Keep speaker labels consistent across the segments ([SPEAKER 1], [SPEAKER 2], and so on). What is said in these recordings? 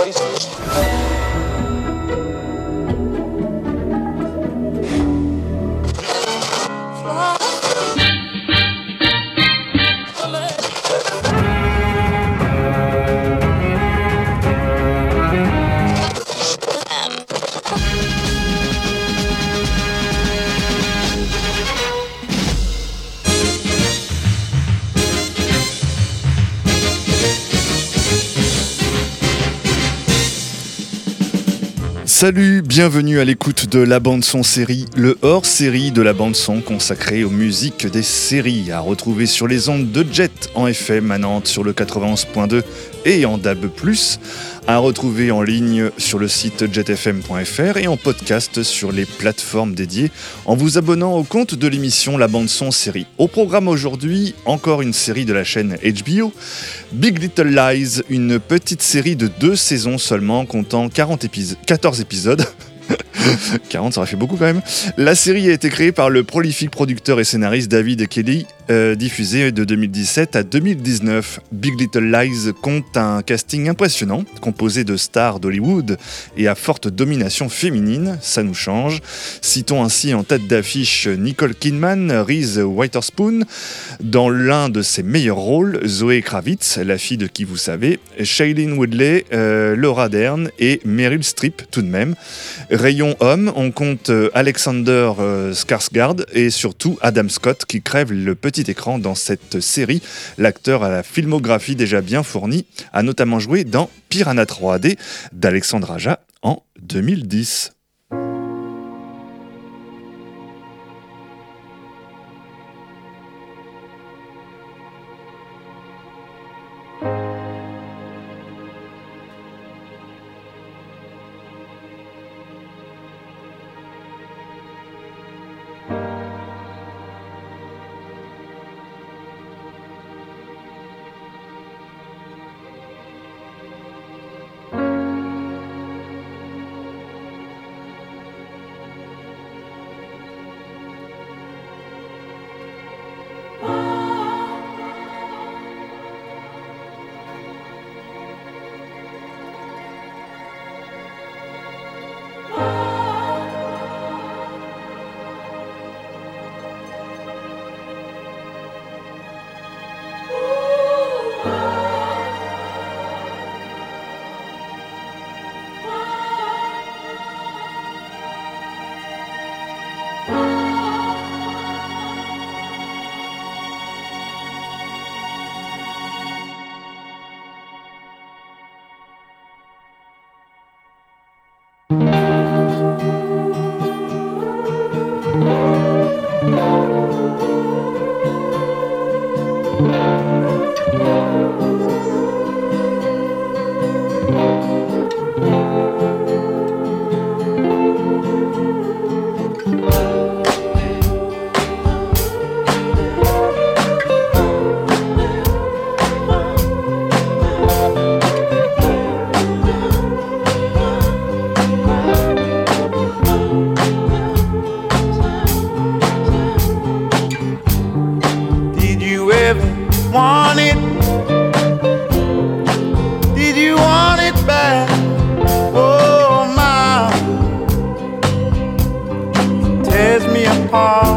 [SPEAKER 1] foi Salut, bienvenue à l'écoute de la bande son série, le hors-série de la bande son consacrée aux musiques des séries, à retrouver sur les ondes de Jet en FM à sur le 91.2 et en DAB+, à retrouver en ligne sur le site jetfm.fr et en podcast sur les plateformes dédiées en vous abonnant au compte de l'émission La Bande Son Série. Au programme aujourd'hui, encore une série de la chaîne HBO, Big Little Lies, une petite série de deux saisons seulement comptant 40 14 épisodes. 40, ça aurait fait beaucoup quand même. La série a été créée par le prolifique producteur et scénariste David Kelly, euh, diffusée de 2017 à 2019. Big Little Lies compte un casting impressionnant, composé de stars d'Hollywood et à forte domination féminine, ça nous change. Citons ainsi en tête d'affiche Nicole Kidman, Reese Witherspoon, dans l'un de ses meilleurs rôles, Zoé Kravitz, la fille de qui vous savez, Shailene Woodley, euh, Laura Dern et Meryl Streep tout de même. Rayon on compte euh, Alexander euh, Skarsgård et surtout Adam Scott qui crève le petit écran dans cette série. L'acteur à la filmographie déjà bien fournie a notamment joué dans Piranha 3D d'Alexandre Aja en 2010.
[SPEAKER 2] apart.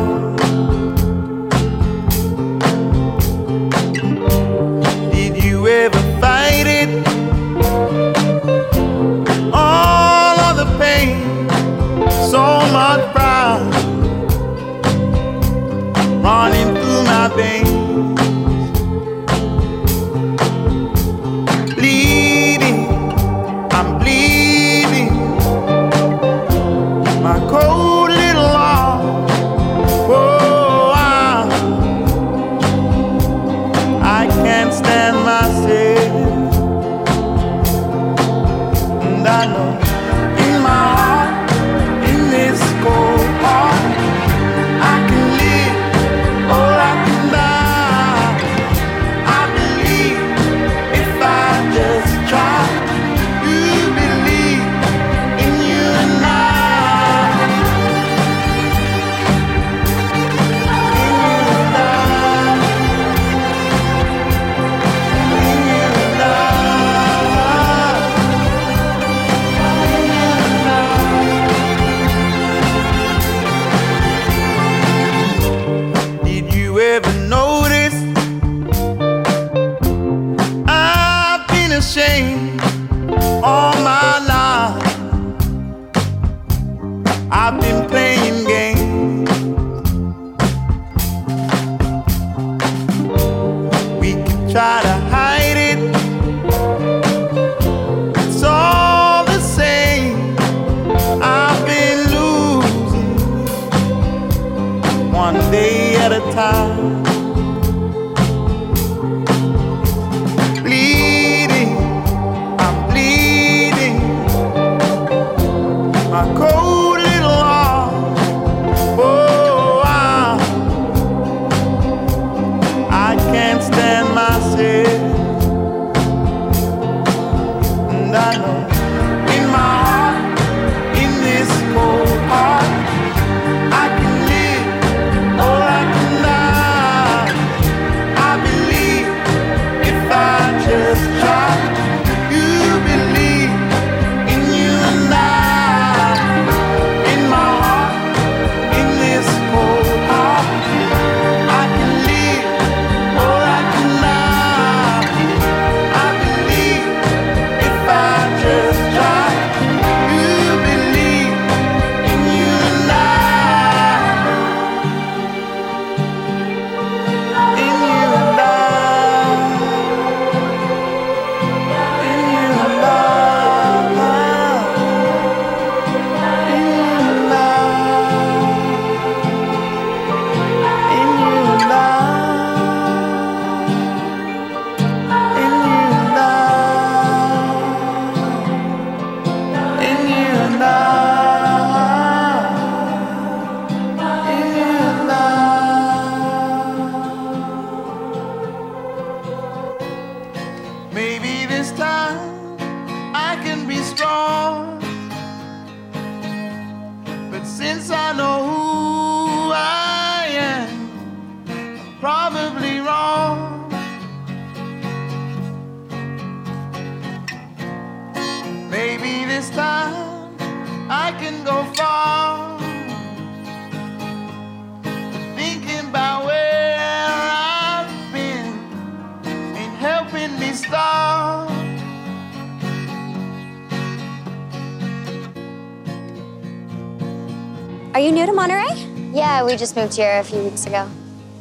[SPEAKER 3] Yeah, we just moved here a few weeks ago.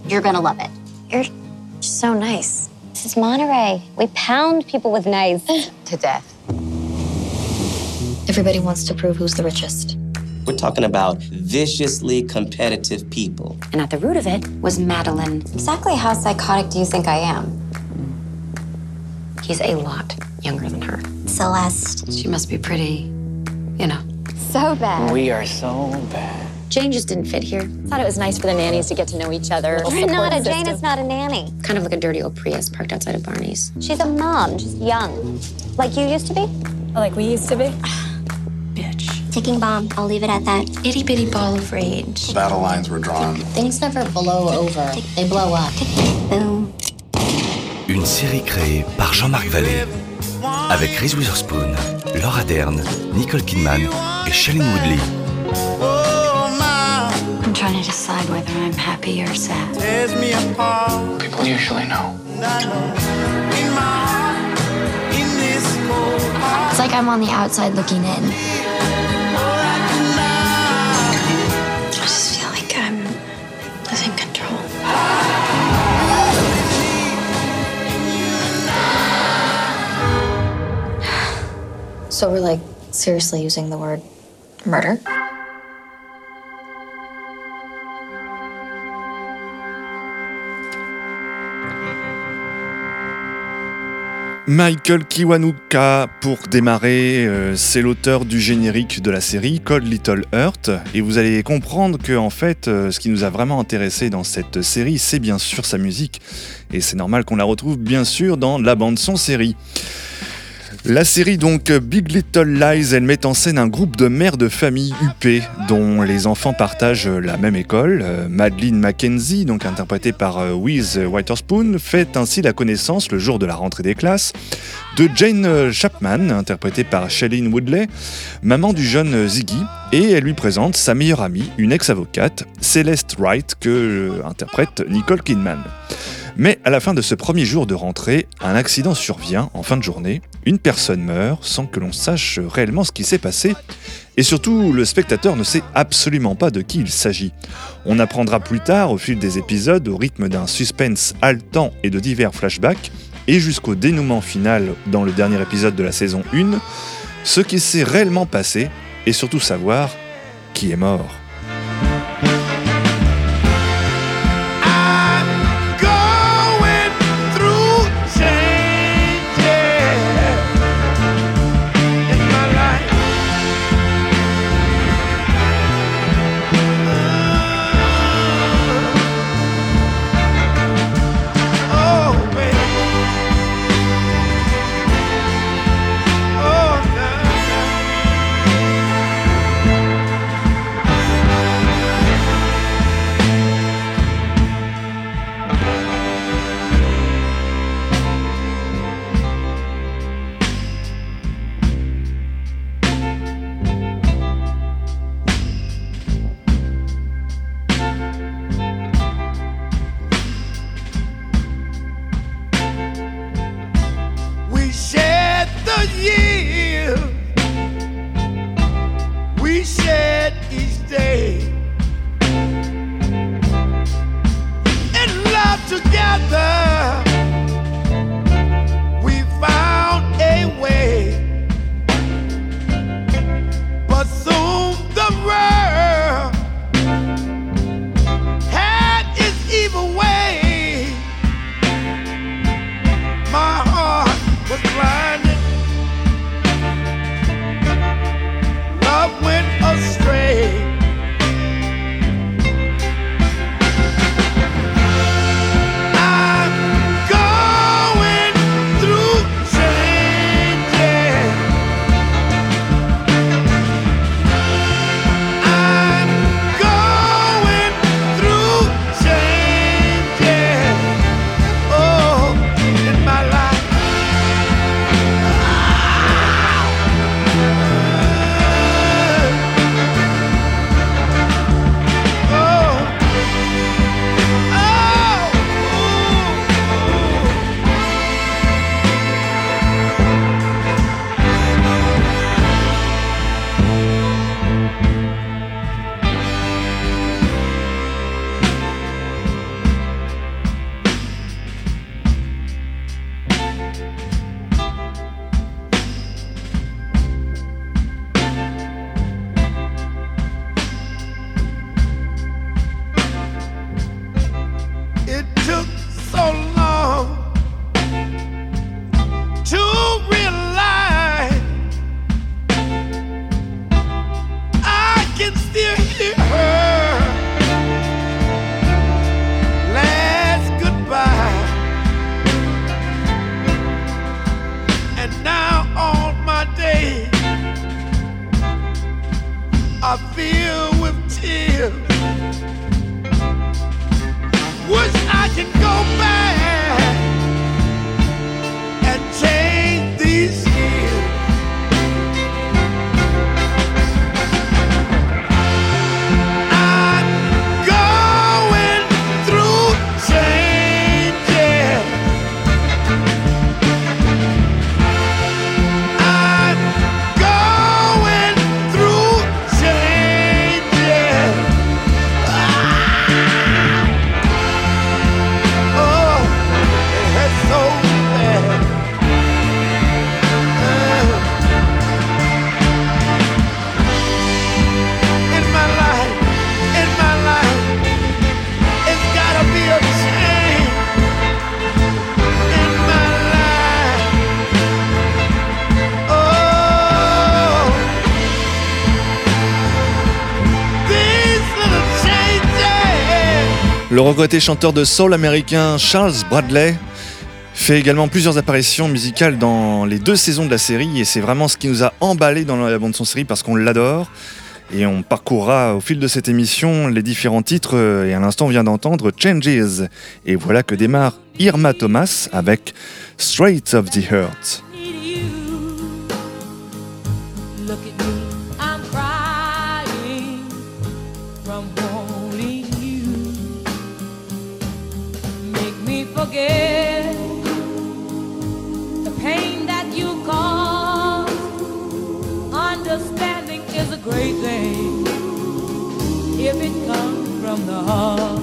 [SPEAKER 2] You're gonna love it.
[SPEAKER 3] You're so nice.
[SPEAKER 2] This is Monterey. We pound people with knives to death.
[SPEAKER 3] Everybody wants to prove who's the richest.
[SPEAKER 4] We're talking about viciously competitive people.
[SPEAKER 3] And at the root of it was Madeline.
[SPEAKER 2] Exactly how psychotic do you think I am?
[SPEAKER 3] He's a lot younger than her.
[SPEAKER 2] Celeste.
[SPEAKER 3] She must be pretty, you know.
[SPEAKER 2] So bad.
[SPEAKER 5] We are so bad.
[SPEAKER 3] Jane just didn't fit here.
[SPEAKER 6] Thought it was nice for the nannies to get to know each other.
[SPEAKER 2] You're not a Jane, is not a nanny.
[SPEAKER 3] Kind of like a dirty old Prius parked outside of Barney's.
[SPEAKER 2] She's a mom, just young. Like you used to be?
[SPEAKER 6] Like we used to be.
[SPEAKER 3] Bitch.
[SPEAKER 2] Ticking bomb. I'll leave it at that.
[SPEAKER 3] Itty bitty ball of rage.
[SPEAKER 7] battle lines were drawn.
[SPEAKER 2] Things never blow over. They blow up. Boom.
[SPEAKER 8] Une série créée par Jean-Marc Vallée avec Reese Witherspoon, Laura Dern, Nicole Kidman et Shailene Woodley.
[SPEAKER 9] My,
[SPEAKER 3] I'm trying to decide whether I'm happy or sad.
[SPEAKER 9] tears me apart.
[SPEAKER 5] People usually know.
[SPEAKER 9] And I know in my heart, in this cold heart,
[SPEAKER 3] It's like I'm on the outside looking in.
[SPEAKER 9] all I can lie.
[SPEAKER 3] I just feel like I'm losing control. So we're like seriously using the word murder?
[SPEAKER 1] Michael Kiwanuka, pour démarrer, euh, c'est l'auteur du générique de la série Code Little Earth. Et vous allez comprendre que, en fait, euh, ce qui nous a vraiment intéressé dans cette série, c'est bien sûr sa musique. Et c'est normal qu'on la retrouve bien sûr dans la bande-son série. La série donc Big Little Lies, elle met en scène un groupe de mères de famille UP dont les enfants partagent la même école. Euh, Madeleine Mackenzie, donc interprétée par euh, Wiz Witherspoon, fait ainsi la connaissance le jour de la rentrée des classes de Jane euh, Chapman, interprétée par Shailene Woodley, maman du jeune Ziggy, et elle lui présente sa meilleure amie, une ex-avocate, Celeste Wright, que euh, interprète Nicole Kidman. Mais à la fin de ce premier jour de rentrée, un accident survient en fin de journée, une personne meurt sans que l'on sache réellement ce qui s'est passé, et surtout le spectateur ne sait absolument pas de qui il s'agit. On apprendra plus tard, au fil des épisodes, au rythme d'un suspense haletant et de divers flashbacks, et jusqu'au dénouement final dans le dernier épisode de la saison 1, ce qui s'est réellement passé, et surtout savoir qui est mort.
[SPEAKER 10] Are filled
[SPEAKER 1] Le regretté chanteur de soul américain Charles Bradley fait également plusieurs apparitions musicales dans les deux saisons de la série et c'est vraiment ce qui nous a emballé dans la bande son série parce qu'on l'adore et on parcourra au fil de cette émission les différents titres euh, et à l'instant on vient d'entendre Changes et voilà que démarre Irma Thomas avec Straight of the Heart.
[SPEAKER 11] great thing if it comes from the heart.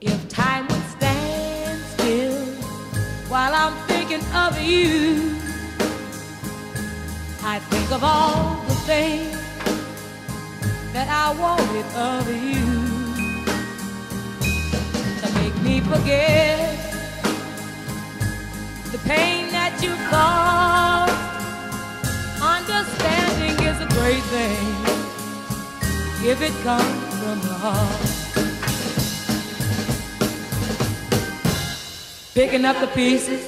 [SPEAKER 11] If time would stand still while I'm
[SPEAKER 12] thinking of you, I think of all the things that I wanted of you to make me forget the pain that you caused. Understand great thing if it comes from the heart. Picking up the pieces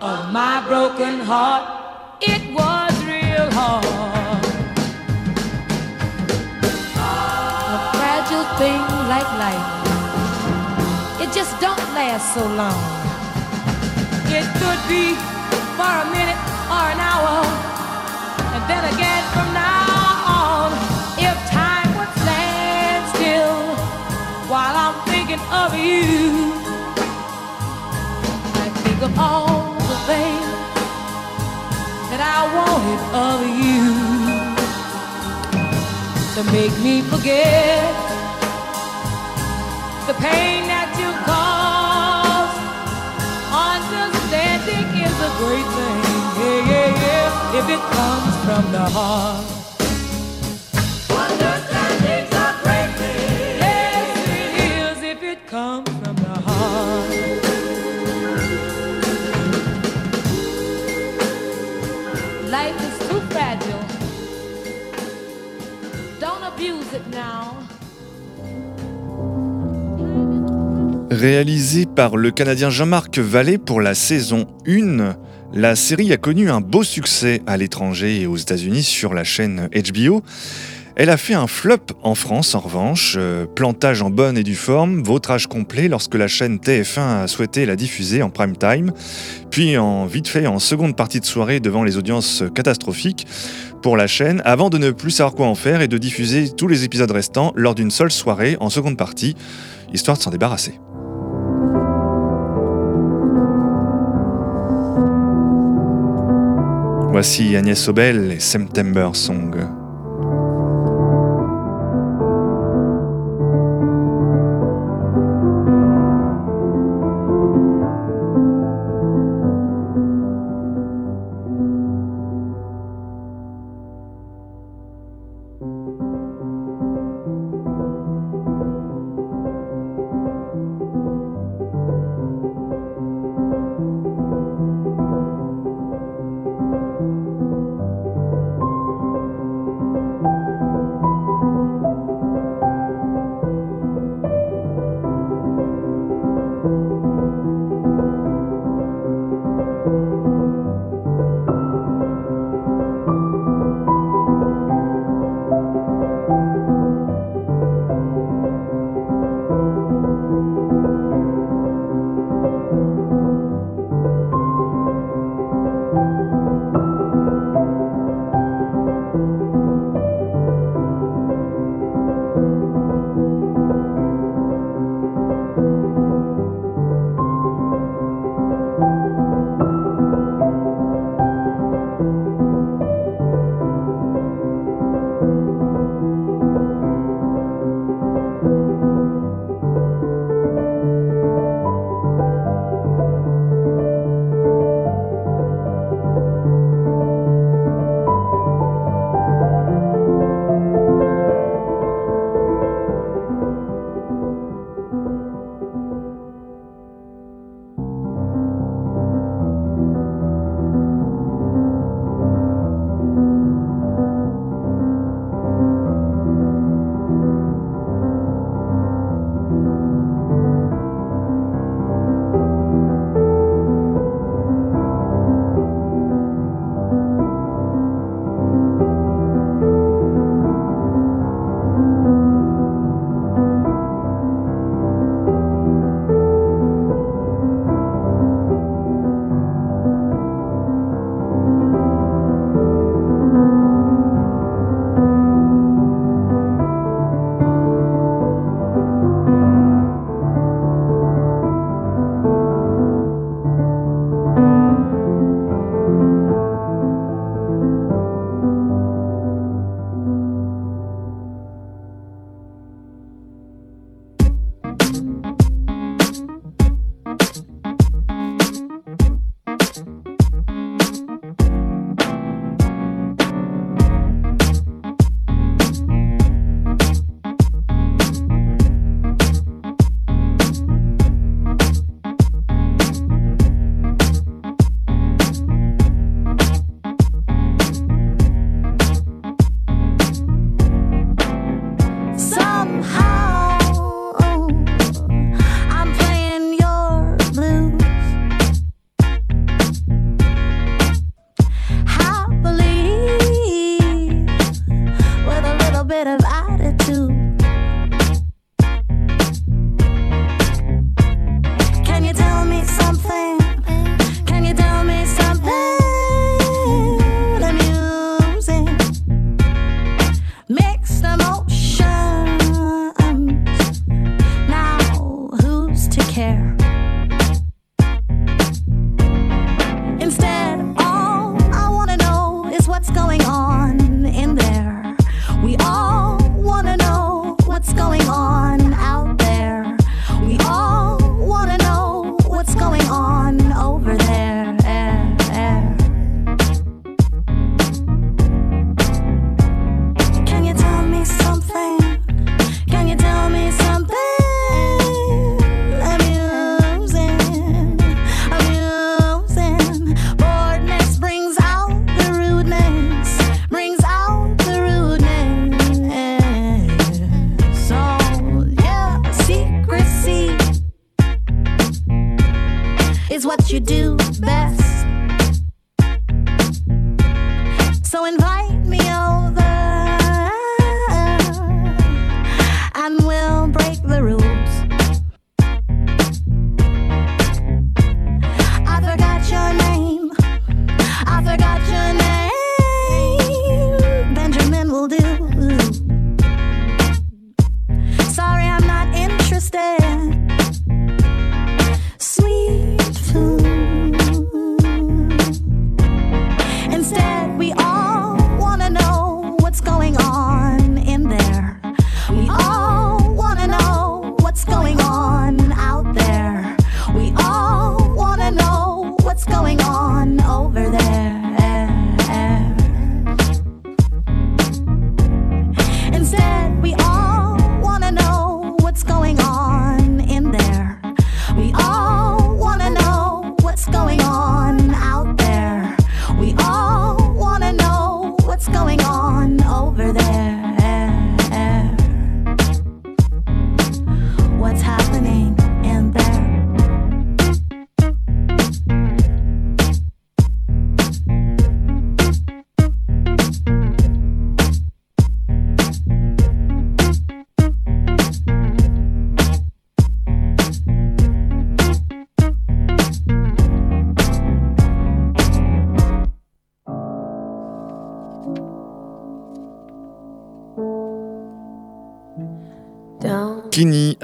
[SPEAKER 12] of my broken heart, it was real hard. A fragile thing like life, it just don't last so long. It could be for a minute or an hour, of you, I think of all the things that I wanted of you to make me forget the pain that you caused. Understanding is a great thing, if it comes from the heart. Understanding's a great thing. Yes, it is if it comes from the heart. Life is too fragile. Don't abuse it now.
[SPEAKER 1] Réalisé par le Canadien Jean-Marc Vallée pour la saison 1, la série a connu un beau succès à l'étranger et aux États-Unis sur la chaîne HBO. Elle a fait un flop en France en revanche, euh, plantage en bonne et due forme, vautrage complet lorsque la chaîne TF1 a souhaité la diffuser en prime time, puis en vite fait en seconde partie de soirée devant les audiences catastrophiques pour la chaîne, avant de ne plus savoir quoi en faire et de diffuser tous les épisodes restants lors d'une seule soirée en seconde partie, histoire de s'en débarrasser. Voici Agnès Obel et September Song.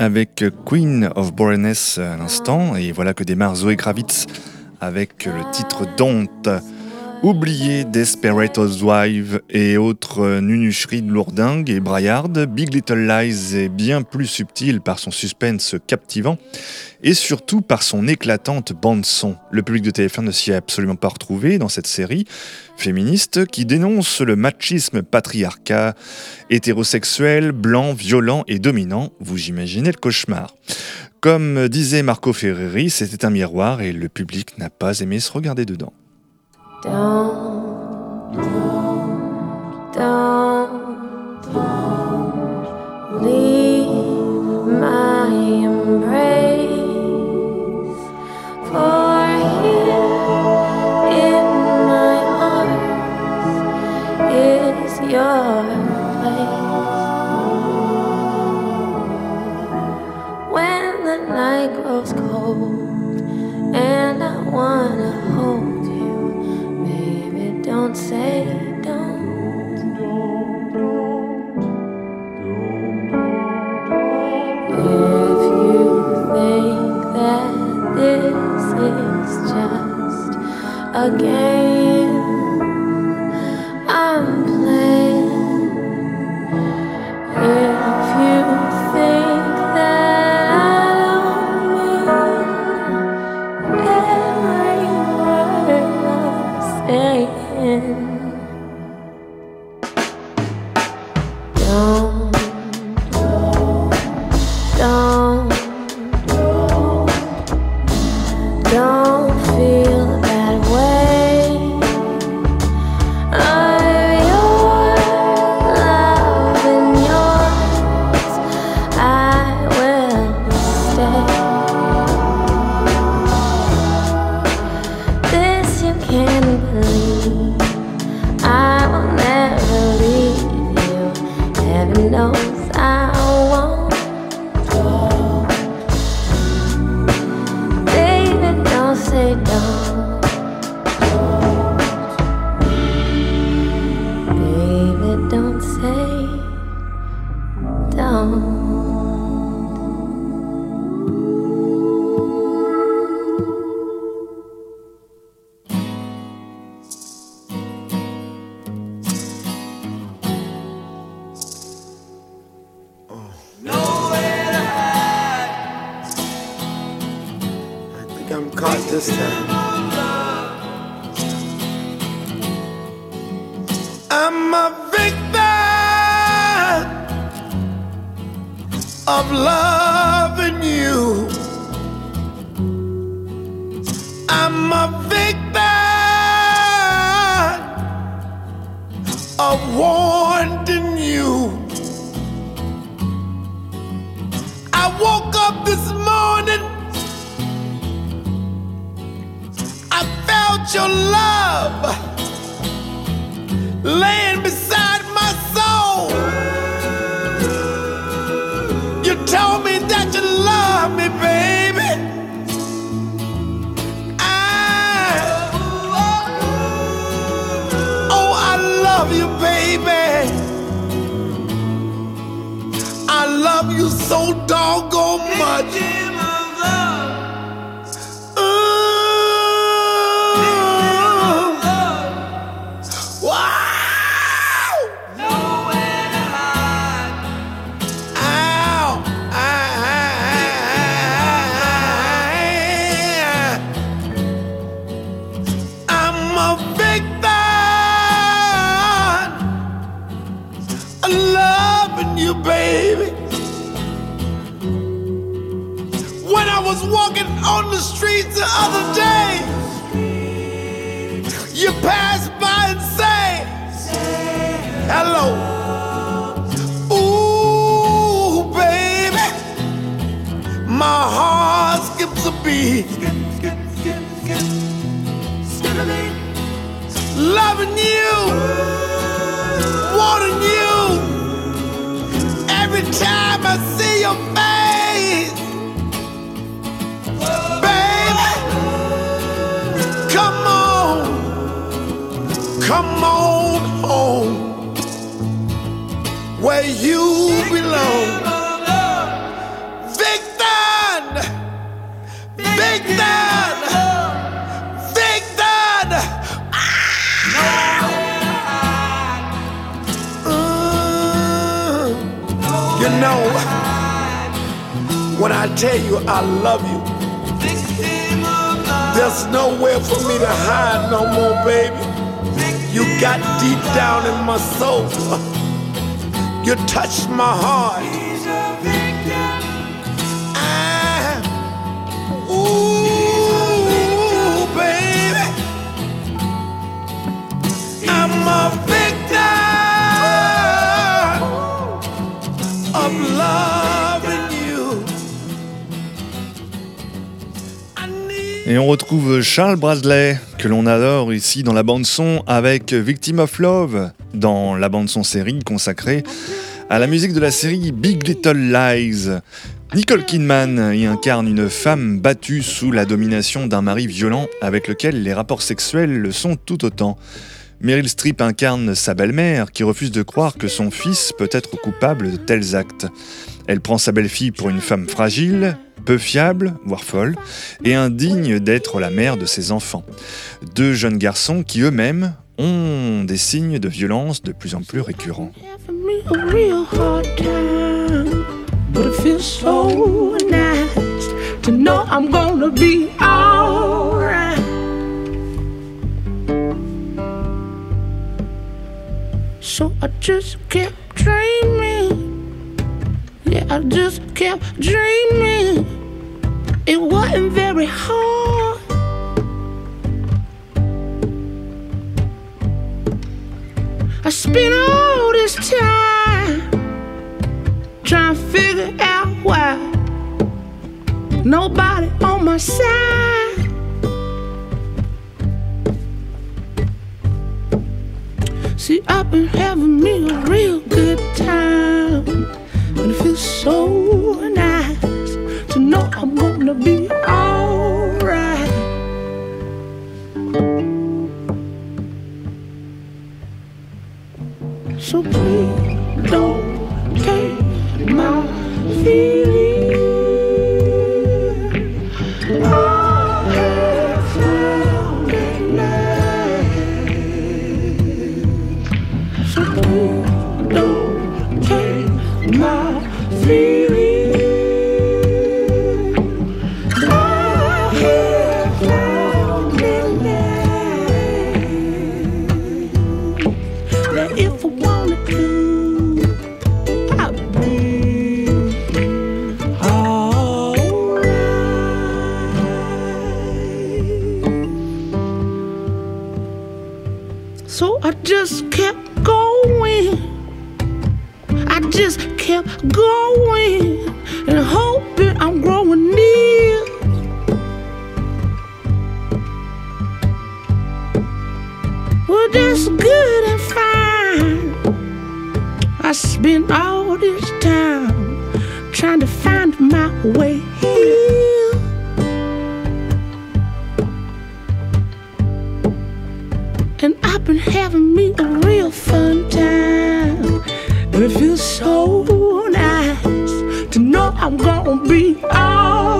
[SPEAKER 1] Avec Queen of Boreaness à l'instant, et voilà que démarre Zoé Kravitz avec le titre Don't. Oubliez Desperate Housewives et autres nunucheries de lourdingue et braillarde, Big Little Lies est bien plus subtil par son suspense captivant et surtout par son éclatante bande-son. Le public de TF1 ne s'y est absolument pas retrouvé dans cette série féministe qui dénonce le machisme patriarcat, hétérosexuel, blanc, violent et dominant. Vous imaginez le cauchemar. Comme disait Marco Ferreri, c'était un miroir et le public n'a pas aimé se regarder dedans.
[SPEAKER 13] Don't, don't, don't leave think I'm
[SPEAKER 10] caught this time. I'm a victim of loving you. I'm a victim your love. Laying beside the other day, you pass by and say, hello. Ooh, baby, my heart skips a beat. Loving you, wanting you. Every time I see where you belong. Victor, Victor, Victor. You know, when I tell you I love you, there's nowhere for me to hide no more, baby. You got deep down in my soul. You touched my heart. I- ooh, baby. I'm a victim of loving you.
[SPEAKER 1] Et on retrouve Charles Bradley, que l'on adore ici dans la bande-son, avec Victim of Love, dans la bande-son série consacrée à la musique de la série Big Little Lies. Nicole Kidman y incarne une femme battue sous la domination d'un mari violent avec lequel les rapports sexuels le sont tout autant. Meryl Streep incarne sa belle-mère qui refuse de croire que son fils peut être coupable de tels actes. Elle prend sa belle-fille pour une femme fragile, peu fiable, voire folle, et indigne d'être la mère de ses enfants. Deux jeunes garçons qui eux-mêmes ont des signes de violence de plus en plus récurrents.
[SPEAKER 14] So I just kept dreaming. Yeah, I just kept dreaming. It wasn't very hard. Nobody on my side. See, I've been having me a real good time, and it feels so nice to know I'm gonna be having me a real fun time. And it feels so nice to know I'm gonna be alright.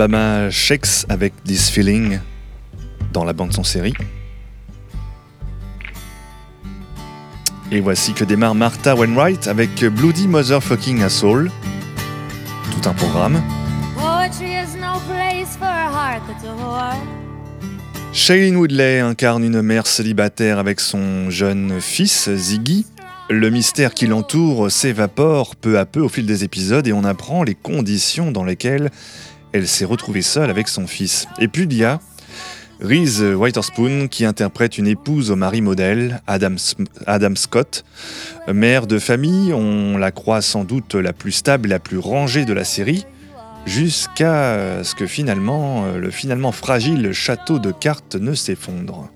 [SPEAKER 1] Alabama Shakes avec This Feeling dans la bande son série. Et voici que démarre Martha Wainwright avec Bloody Motherfucking Asshole. Tout un programme. Shailene Woodley incarne une mère célibataire avec son jeune fils, Ziggy. Le mystère qui l'entoure s'évapore peu à peu au fil des épisodes et on apprend les conditions dans lesquelles elle s'est retrouvée seule avec son fils. Et puis il y a Reese Witherspoon qui interprète une épouse au mari modèle, Adam, Scott. Mère de famille, on la croit sans doute la plus stable la plus rangée de la série, jusqu'à ce que finalement, euh, le finalement fragile château de cartes ne s'effondre.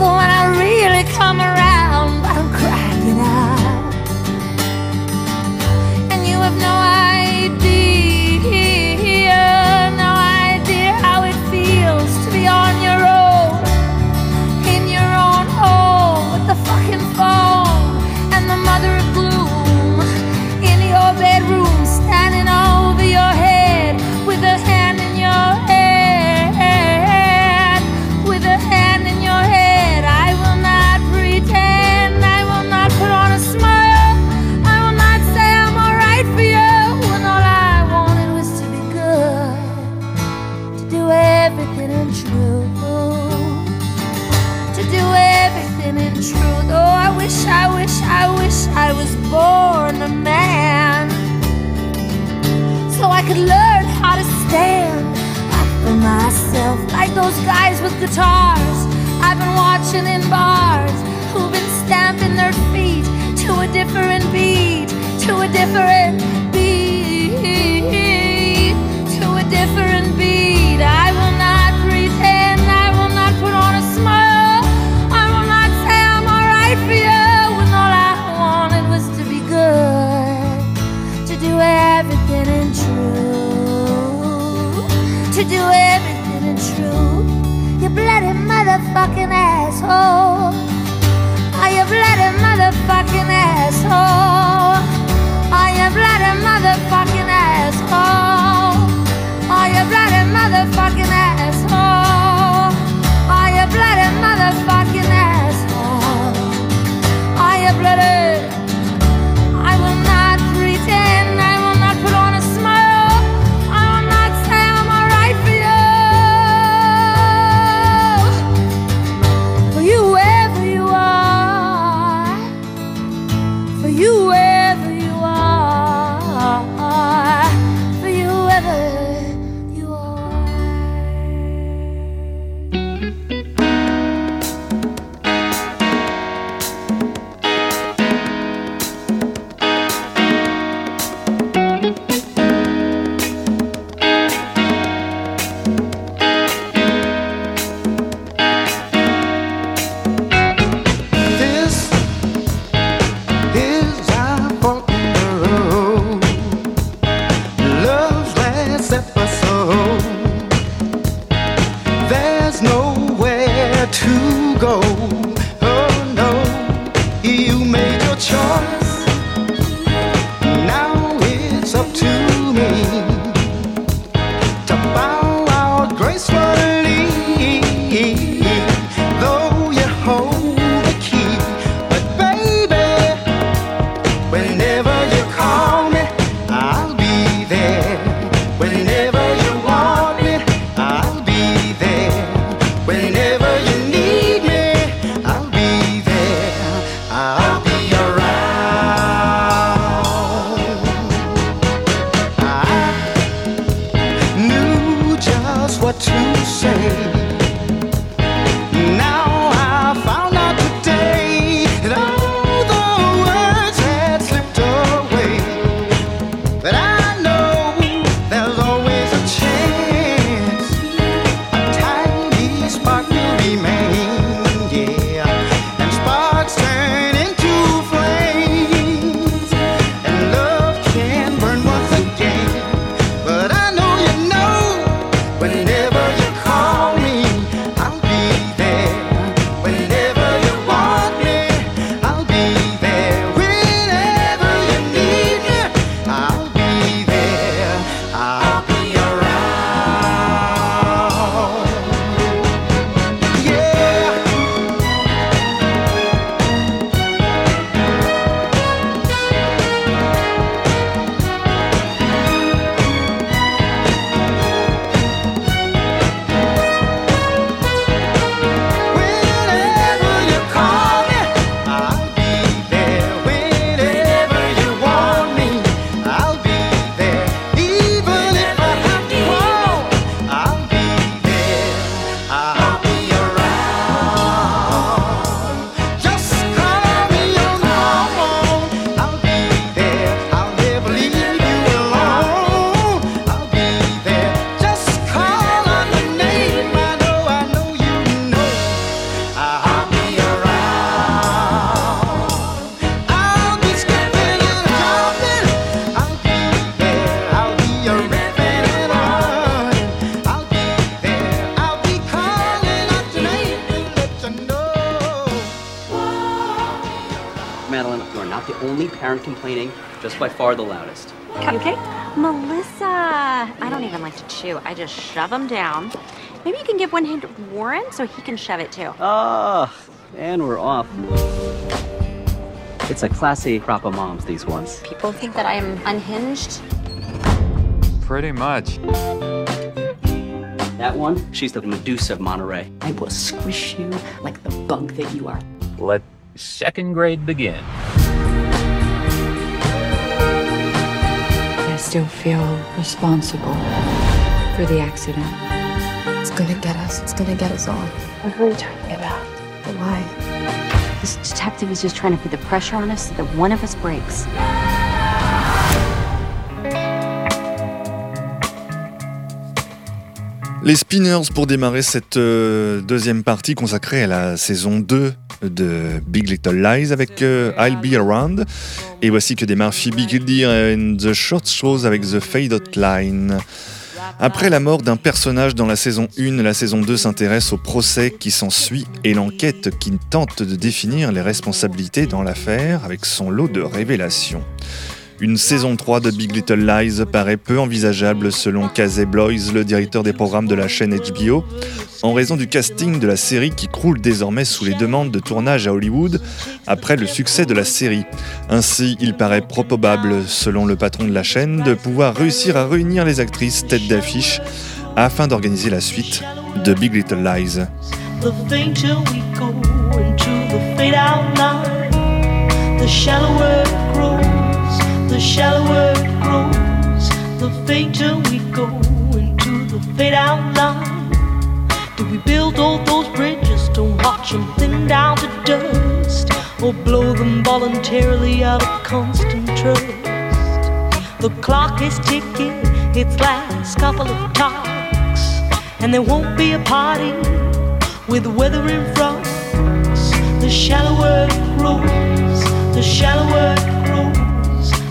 [SPEAKER 7] When I really come around, those guys with guitars I've been watching in bars who've been stamping their feet to a different beat, to a different beat, to a different beat. I will not pretend, I will not put on a smile. I will not say I'm alright for you when all I wanted was to be good, to do everything in truth, to do everything truth. You bloody motherfucking asshole. Are you bloody motherfucking asshole? Are you bloody motherfucking asshole? Are you bloody motherfucking asshole? Are you bloody motherfucking asshole? Are you bloody? Not
[SPEAKER 15] the only parent complaining, just by far the loudest.
[SPEAKER 16] You okay? Melissa, I don't even like to chew. I just shove them down. Maybe you can give one hand to Warren so he can shove it too.
[SPEAKER 15] Ah, and we're off. It's a classy crop of moms, these ones.
[SPEAKER 3] People think that I am unhinged.
[SPEAKER 5] Pretty much.
[SPEAKER 15] That one, she's the Medusa of Monterey.
[SPEAKER 17] I will squish you like the bug that you are.
[SPEAKER 5] Let second grade begin.
[SPEAKER 18] Still feel responsible for the accident.
[SPEAKER 19] It's gonna get us. It's gonna get us all.
[SPEAKER 18] What are you talking about?
[SPEAKER 19] Why?
[SPEAKER 16] This detective is just trying to put the pressure on us so that one of us breaks.
[SPEAKER 1] Les Spinners pour démarrer cette euh, deuxième partie consacrée à la saison 2 de Big Little Lies avec euh, I'll Be Around. Et voici que démarre Phoebe Gildir and The Short Shows avec The Fade Out Line. Après la mort d'un personnage dans la saison 1, la saison 2 s'intéresse au procès qui s'ensuit et l'enquête qui tente de définir les responsabilités dans l'affaire avec son lot de révélations. Une saison 3 de Big Little Lies paraît peu envisageable selon Casey Bloys, le directeur des programmes de la chaîne HBO, en raison du casting de la série qui croule désormais sous les demandes de tournage à Hollywood après le succès de la série. Ainsi, il paraît probable, selon le patron de la chaîne, de pouvoir réussir à réunir les actrices tête d'affiche afin d'organiser la suite de Big Little Lies.
[SPEAKER 9] The shallower it grows, the fainter we go into the fade out line. Do we build all those bridges to watch them thin down to dust, or blow them voluntarily out of constant trust? The clock is ticking its last couple of talks, and there won't be a party with weather in front. The shallower it grows, the shallower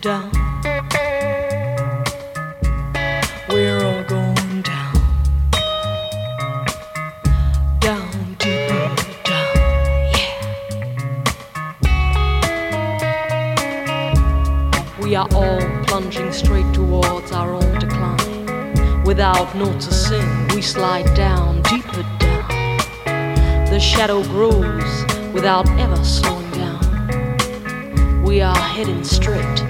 [SPEAKER 9] Down, we're all going down, down, deeper down, yeah. We are all plunging straight towards our own decline. Without noticing, we slide down, deeper down. The shadow grows without ever slowing down. We are heading straight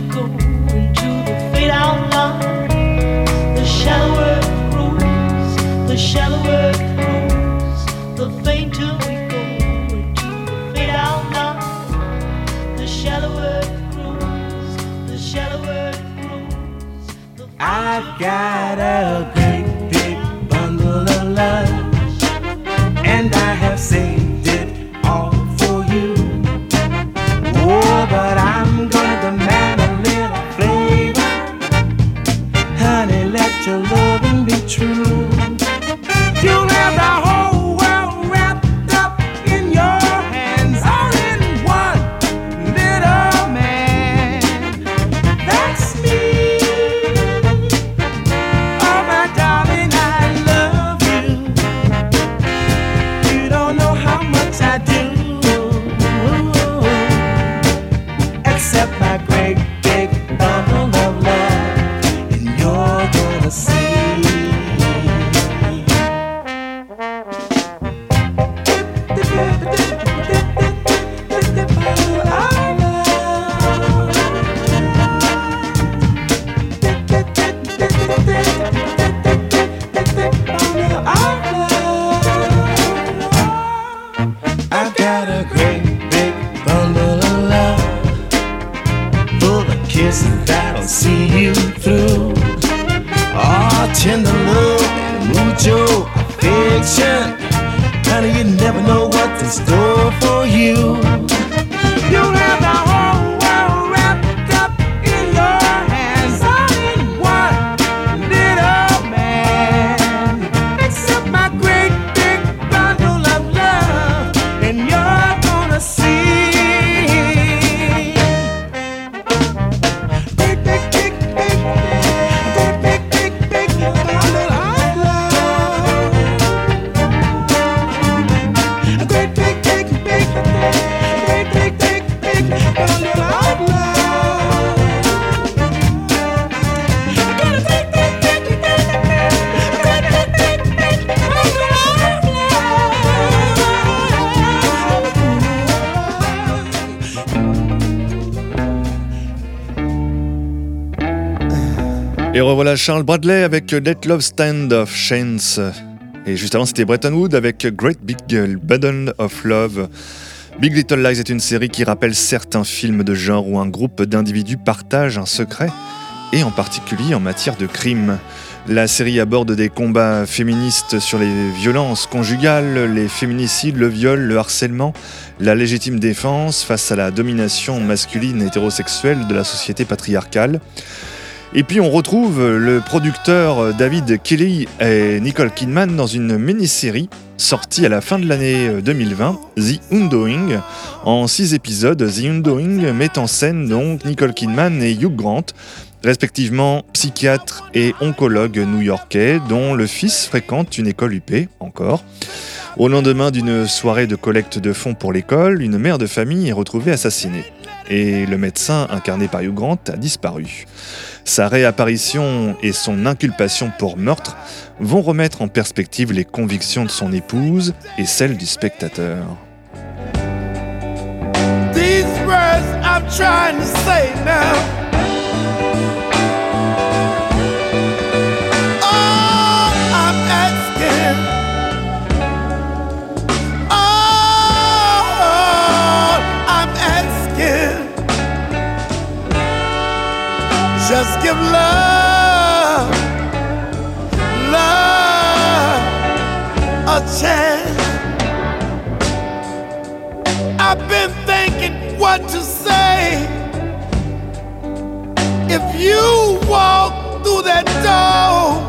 [SPEAKER 9] shallower it grows, the fainter we go into the fade out line. The shallower it grows, the shallower it grows.
[SPEAKER 20] I've got a
[SPEAKER 1] Et Charles Bradley avec Let Love Stand of Chance. Et juste c'était Bretton Wood avec Great Big Bundle of Love. Big Little Lies est une série qui rappelle certains films de genre où un groupe d'individus partage un secret, et en particulier en matière de crime. La série aborde des combats féministes sur les violences conjugales, les féminicides, le viol, le harcèlement, la légitime défense face à la domination masculine hétérosexuelle de la société patriarcale. Et puis on retrouve le producteur David Kelly et Nicole Kidman dans une mini-série sortie à la fin de l'année 2020, The Undoing. En six épisodes, The Undoing met en scène donc Nicole Kidman et Hugh Grant, respectivement psychiatre et oncologue new-yorkais, dont le fils fréquente une école UP encore. Au lendemain d'une soirée de collecte de fonds pour l'école, une mère de famille est retrouvée assassinée. Et le médecin incarné par Hugh Grant a disparu. Sa réapparition et son inculpation pour meurtre vont remettre en perspective les convictions de son épouse et celles du spectateur.
[SPEAKER 10] Love, love a chance. I've been thinking what to say. If you walk through that door,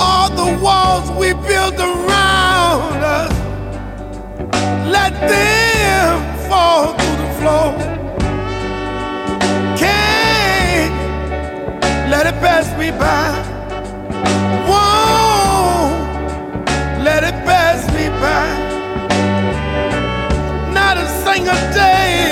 [SPEAKER 10] all the walls we around us, let them fall through the floor. Let it pass me by. Won't let it pass me by not a single day,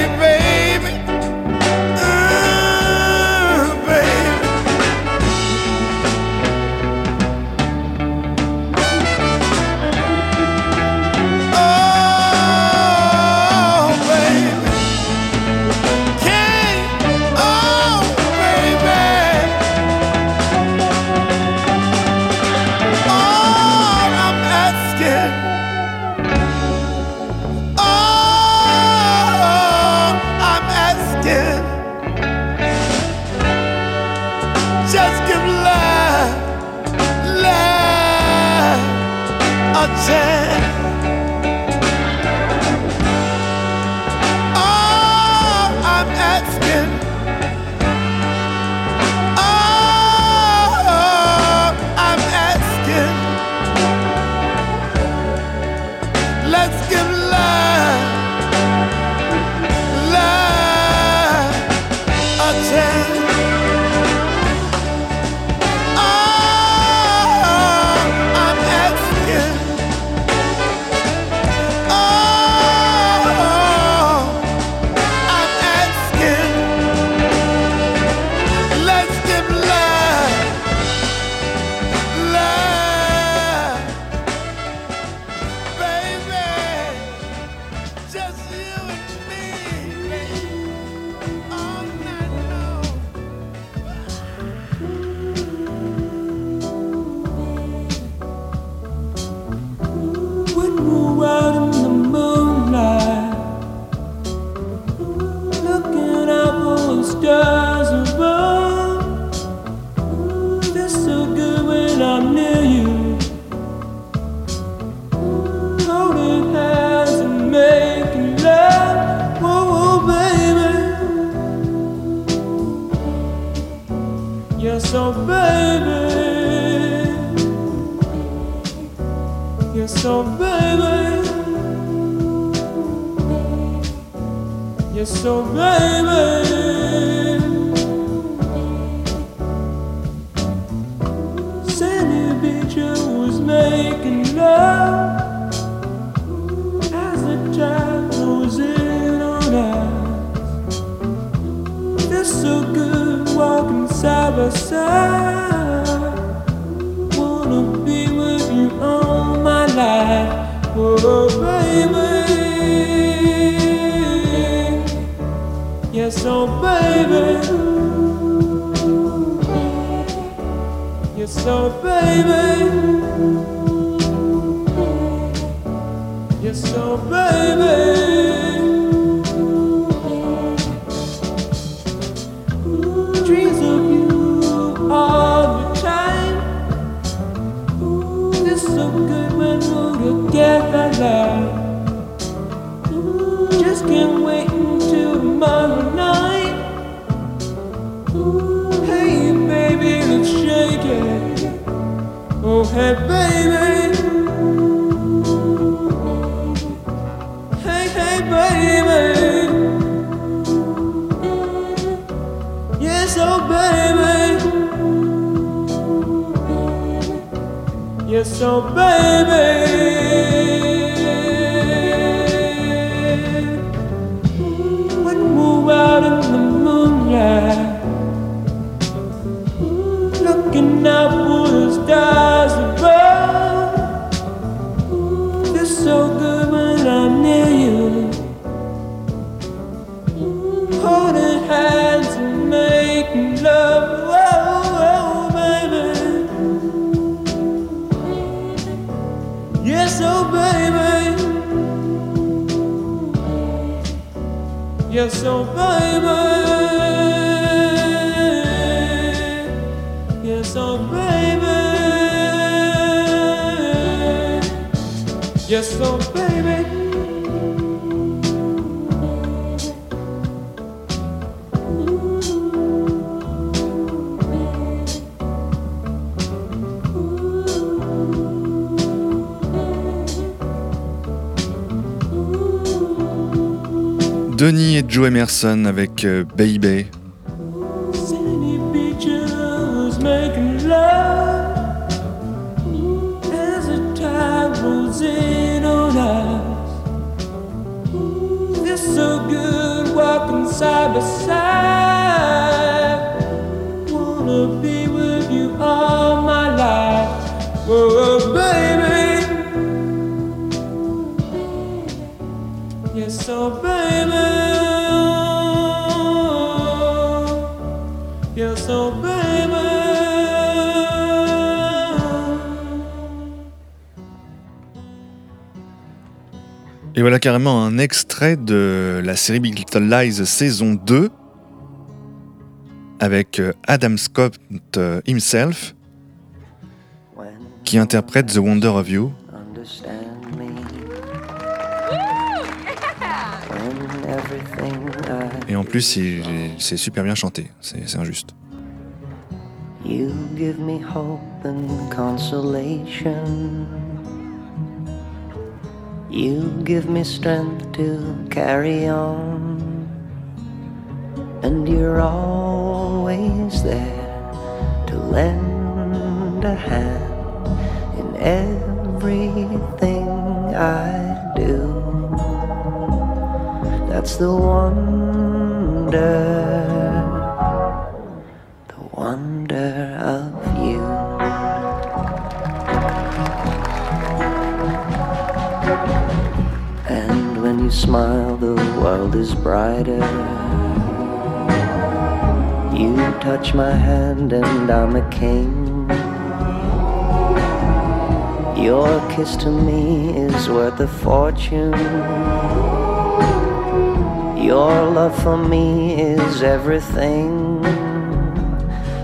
[SPEAKER 10] Oh baby. Baby.
[SPEAKER 21] Oh baby.
[SPEAKER 1] Denis et Joe Emerson avec euh, Baby.
[SPEAKER 21] Beaches
[SPEAKER 1] voilà carrément un extrait de la série Big Little Lies saison 2 avec euh, Adam Scott euh, himself qui interprète The Wonder of You. Et en plus, c'est super bien chanté, c'est injuste.
[SPEAKER 22] You give me hope and consolation. You give me strength to carry on. And you're always there to lend a hand in everything I do. That's the wonder the wonder of you smile, the world is brighter. You touch my hand, and I'm a king. Your kiss to me is worth a fortune. Your love for me is everything.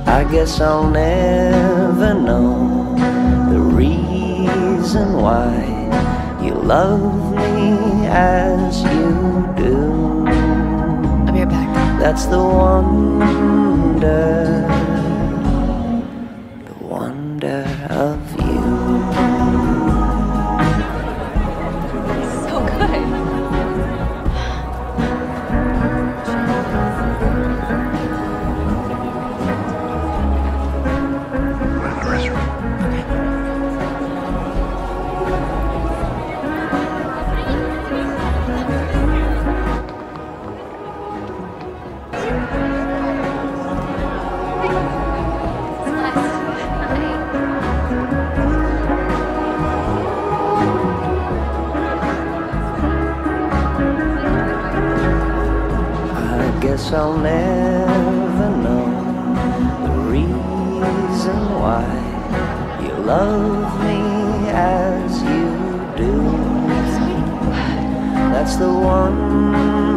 [SPEAKER 22] I guess I'll never know the reason why you love me as you do.
[SPEAKER 23] I'll be right back.
[SPEAKER 22] That's the wonder,
[SPEAKER 7] I'll never know the reason why you love me as you do. That's the wonder.